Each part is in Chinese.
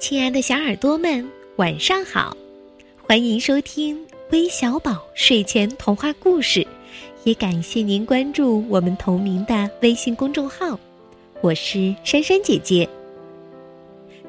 亲爱的小耳朵们，晚上好！欢迎收听微小宝睡前童话故事，也感谢您关注我们同名的微信公众号。我是珊珊姐姐。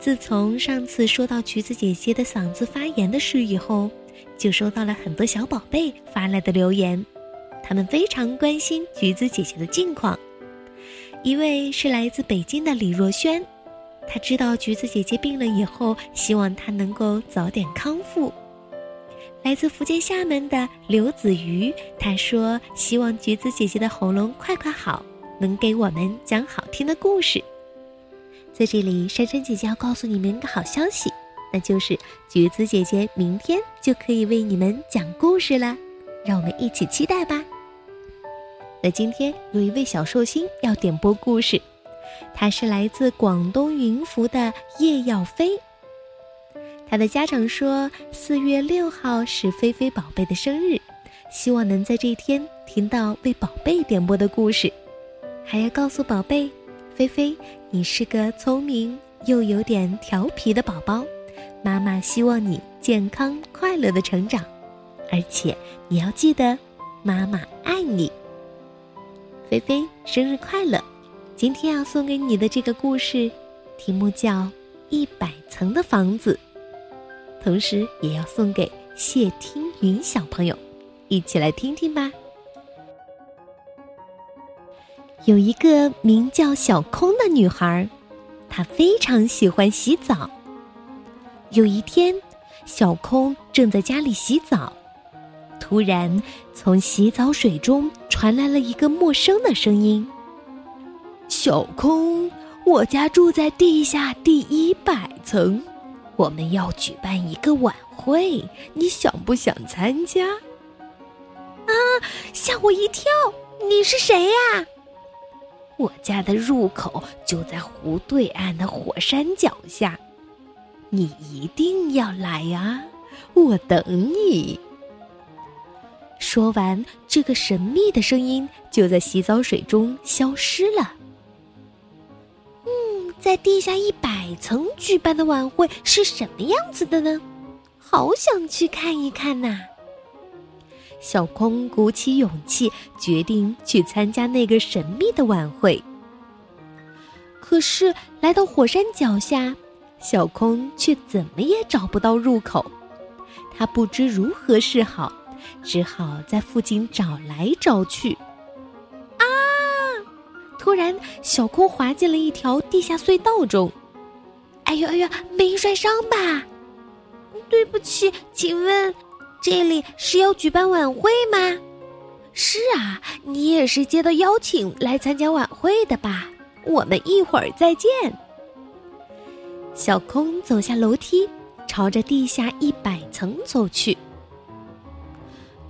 自从上次说到橘子姐姐的嗓子发炎的事以后，就收到了很多小宝贝发来的留言，他们非常关心橘子姐姐的近况。一位是来自北京的李若萱。他知道橘子姐姐病了以后，希望她能够早点康复。来自福建厦门的刘子瑜，他说希望橘子姐姐的喉咙快快好，能给我们讲好听的故事。在这里，珊珊姐姐要告诉你们一个好消息，那就是橘子姐姐明天就可以为你们讲故事了，让我们一起期待吧。那今天有一位小寿星要点播故事。他是来自广东云浮的叶耀飞。他的家长说，四月六号是菲菲宝贝的生日，希望能在这一天听到为宝贝点播的故事，还要告诉宝贝，菲菲，你是个聪明又有点调皮的宝宝，妈妈希望你健康快乐的成长，而且你要记得，妈妈爱你。菲菲生日快乐！今天要送给你的这个故事，题目叫《一百层的房子》，同时也要送给谢听云小朋友，一起来听听吧。有一个名叫小空的女孩，她非常喜欢洗澡。有一天，小空正在家里洗澡，突然从洗澡水中传来了一个陌生的声音。小空，我家住在地下第一百层，我们要举办一个晚会，你想不想参加？啊，吓我一跳！你是谁呀？我家的入口就在湖对岸的火山脚下，你一定要来啊！我等你。说完，这个神秘的声音就在洗澡水中消失了。在地下一百层举办的晚会是什么样子的呢？好想去看一看呐！小空鼓起勇气，决定去参加那个神秘的晚会。可是来到火山脚下，小空却怎么也找不到入口，他不知如何是好，只好在附近找来找去。突然，小空滑进了一条地下隧道中。哎呦哎呦，没摔伤吧？对不起，请问这里是要举办晚会吗？是啊，你也是接到邀请来参加晚会的吧？我们一会儿再见。小空走下楼梯，朝着地下一百层走去。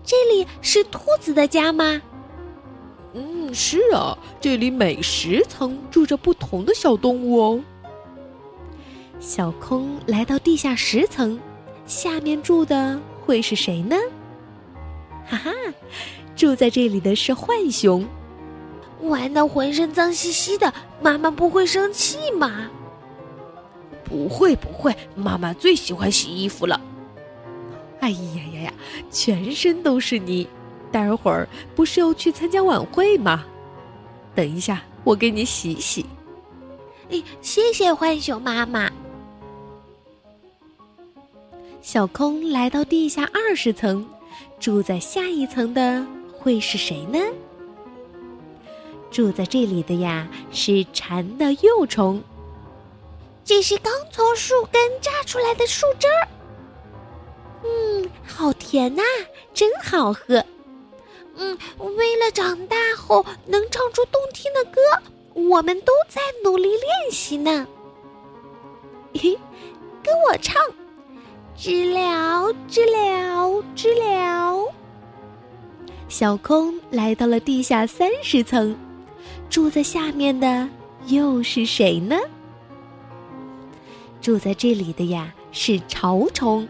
这里是兔子的家吗？嗯，是啊，这里每十层住着不同的小动物哦。小空来到地下十层，下面住的会是谁呢？哈哈，住在这里的是浣熊。玩的浑身脏兮兮的，妈妈不会生气吗？不会不会，妈妈最喜欢洗衣服了。哎呀呀呀，全身都是泥。待会儿不是要去参加晚会吗？等一下，我给你洗洗。哎，谢谢浣熊妈妈。小空来到地下二十层，住在下一层的会是谁呢？住在这里的呀是蝉的幼虫。这是刚从树根榨出来的树汁儿。嗯，好甜呐，真好喝。嗯，为了长大后能唱出动听的歌，我们都在努力练习呢。嘿，跟我唱，知了，知了，知了。小空来到了地下三十层，住在下面的又是谁呢？住在这里的呀是潮虫。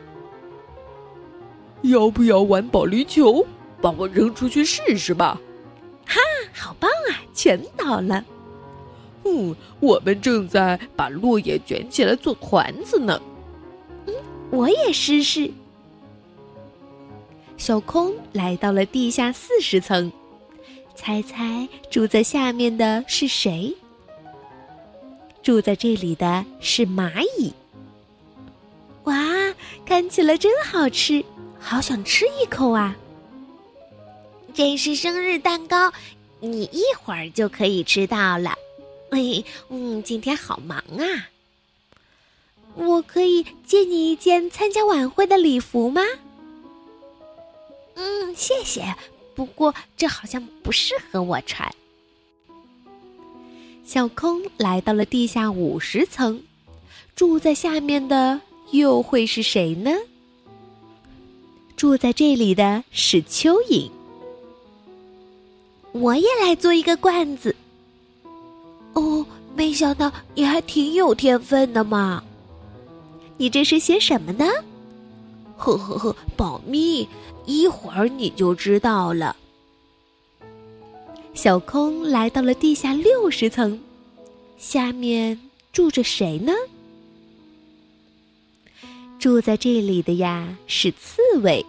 要不要玩保龄球？把我扔出去试试吧！哈，好棒啊！全倒了。嗯，我们正在把落叶卷起来做团子呢。嗯，我也试试。小空来到了地下四十层，猜猜住在下面的是谁？住在这里的是蚂蚁。哇，看起来真好吃，好想吃一口啊！这是生日蛋糕，你一会儿就可以吃到了。哎，嗯，今天好忙啊。我可以借你一件参加晚会的礼服吗？嗯，谢谢。不过这好像不适合我穿。小空来到了地下五十层，住在下面的又会是谁呢？住在这里的是蚯蚓。我也来做一个罐子。哦，没想到你还挺有天分的嘛！你这是写什么呢？呵呵呵，保密。一会儿你就知道了。小空来到了地下六十层，下面住着谁呢？住在这里的呀是刺猬。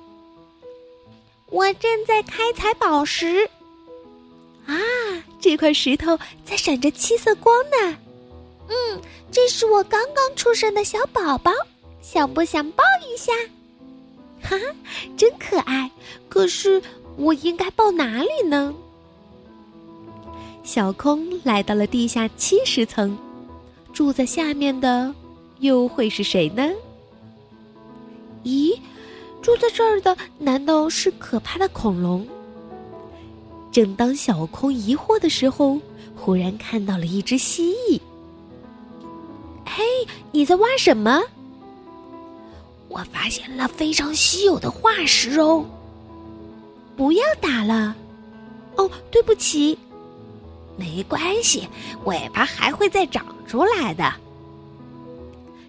我正在开采宝石。啊，这块石头在闪着七色光呢。嗯，这是我刚刚出生的小宝宝，想不想抱一下？哈哈，真可爱！可是我应该抱哪里呢？小空来到了地下七十层，住在下面的又会是谁呢？咦，住在这儿的难道是可怕的恐龙？正当小空疑惑的时候，忽然看到了一只蜥蜴。嘿，你在挖什么？我发现了非常稀有的化石哦！不要打了，哦，对不起，没关系，尾巴还会再长出来的。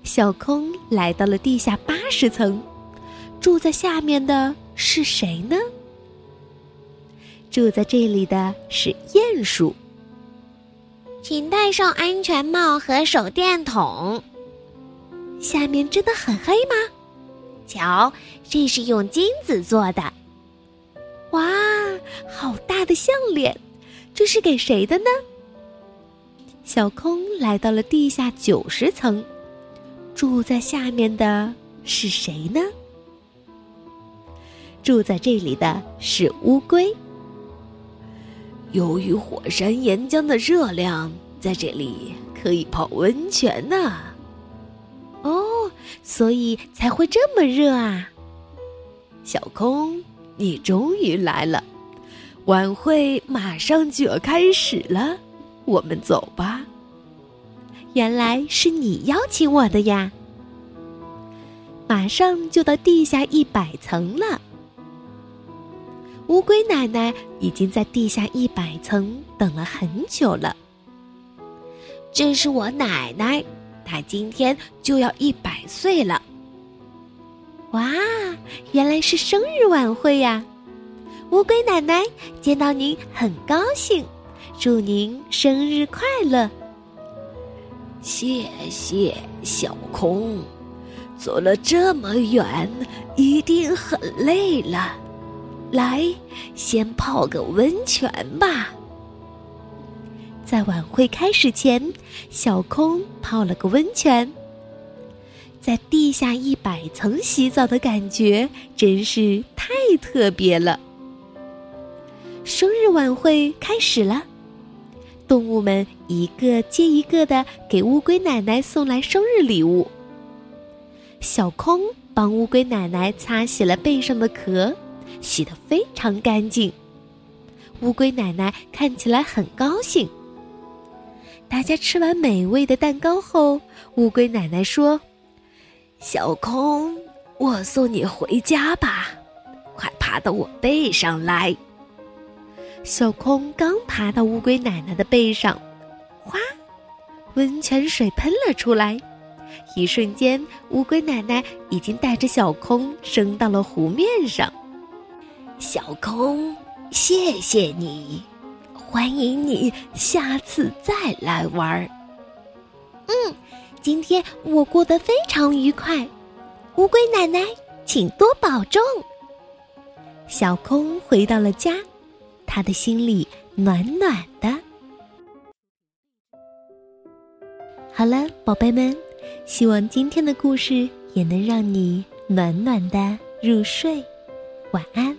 小空来到了地下八十层，住在下面的是谁呢？住在这里的是鼹鼠，请戴上安全帽和手电筒。下面真的很黑吗？瞧，这是用金子做的。哇，好大的项链！这是给谁的呢？小空来到了地下九十层，住在下面的是谁呢？住在这里的是乌龟。由于火山岩浆的热量，在这里可以泡温泉呢。哦，所以才会这么热啊！小空，你终于来了，晚会马上就要开始了，我们走吧。原来是你邀请我的呀！马上就到地下一百层了，乌龟奶奶已经在地下一百层等了很久了。这是我奶奶。她今天就要一百岁了，哇！原来是生日晚会呀，乌龟奶奶见到您很高兴，祝您生日快乐。谢谢小空，走了这么远，一定很累了，来，先泡个温泉吧。在晚会开始前，小空泡了个温泉。在地下一百层洗澡的感觉真是太特别了。生日晚会开始了，动物们一个接一个的给乌龟奶奶送来生日礼物。小空帮乌龟奶奶擦洗了背上的壳，洗得非常干净。乌龟奶奶看起来很高兴。大家吃完美味的蛋糕后，乌龟奶奶说：“小空，我送你回家吧，快爬到我背上来。”小空刚爬到乌龟奶奶的背上，哗，温泉水喷了出来。一瞬间，乌龟奶奶已经带着小空升到了湖面上。小空，谢谢你。欢迎你下次再来玩儿。嗯，今天我过得非常愉快，乌龟奶奶，请多保重。小空回到了家，他的心里暖暖的。好了，宝贝们，希望今天的故事也能让你暖暖的入睡，晚安。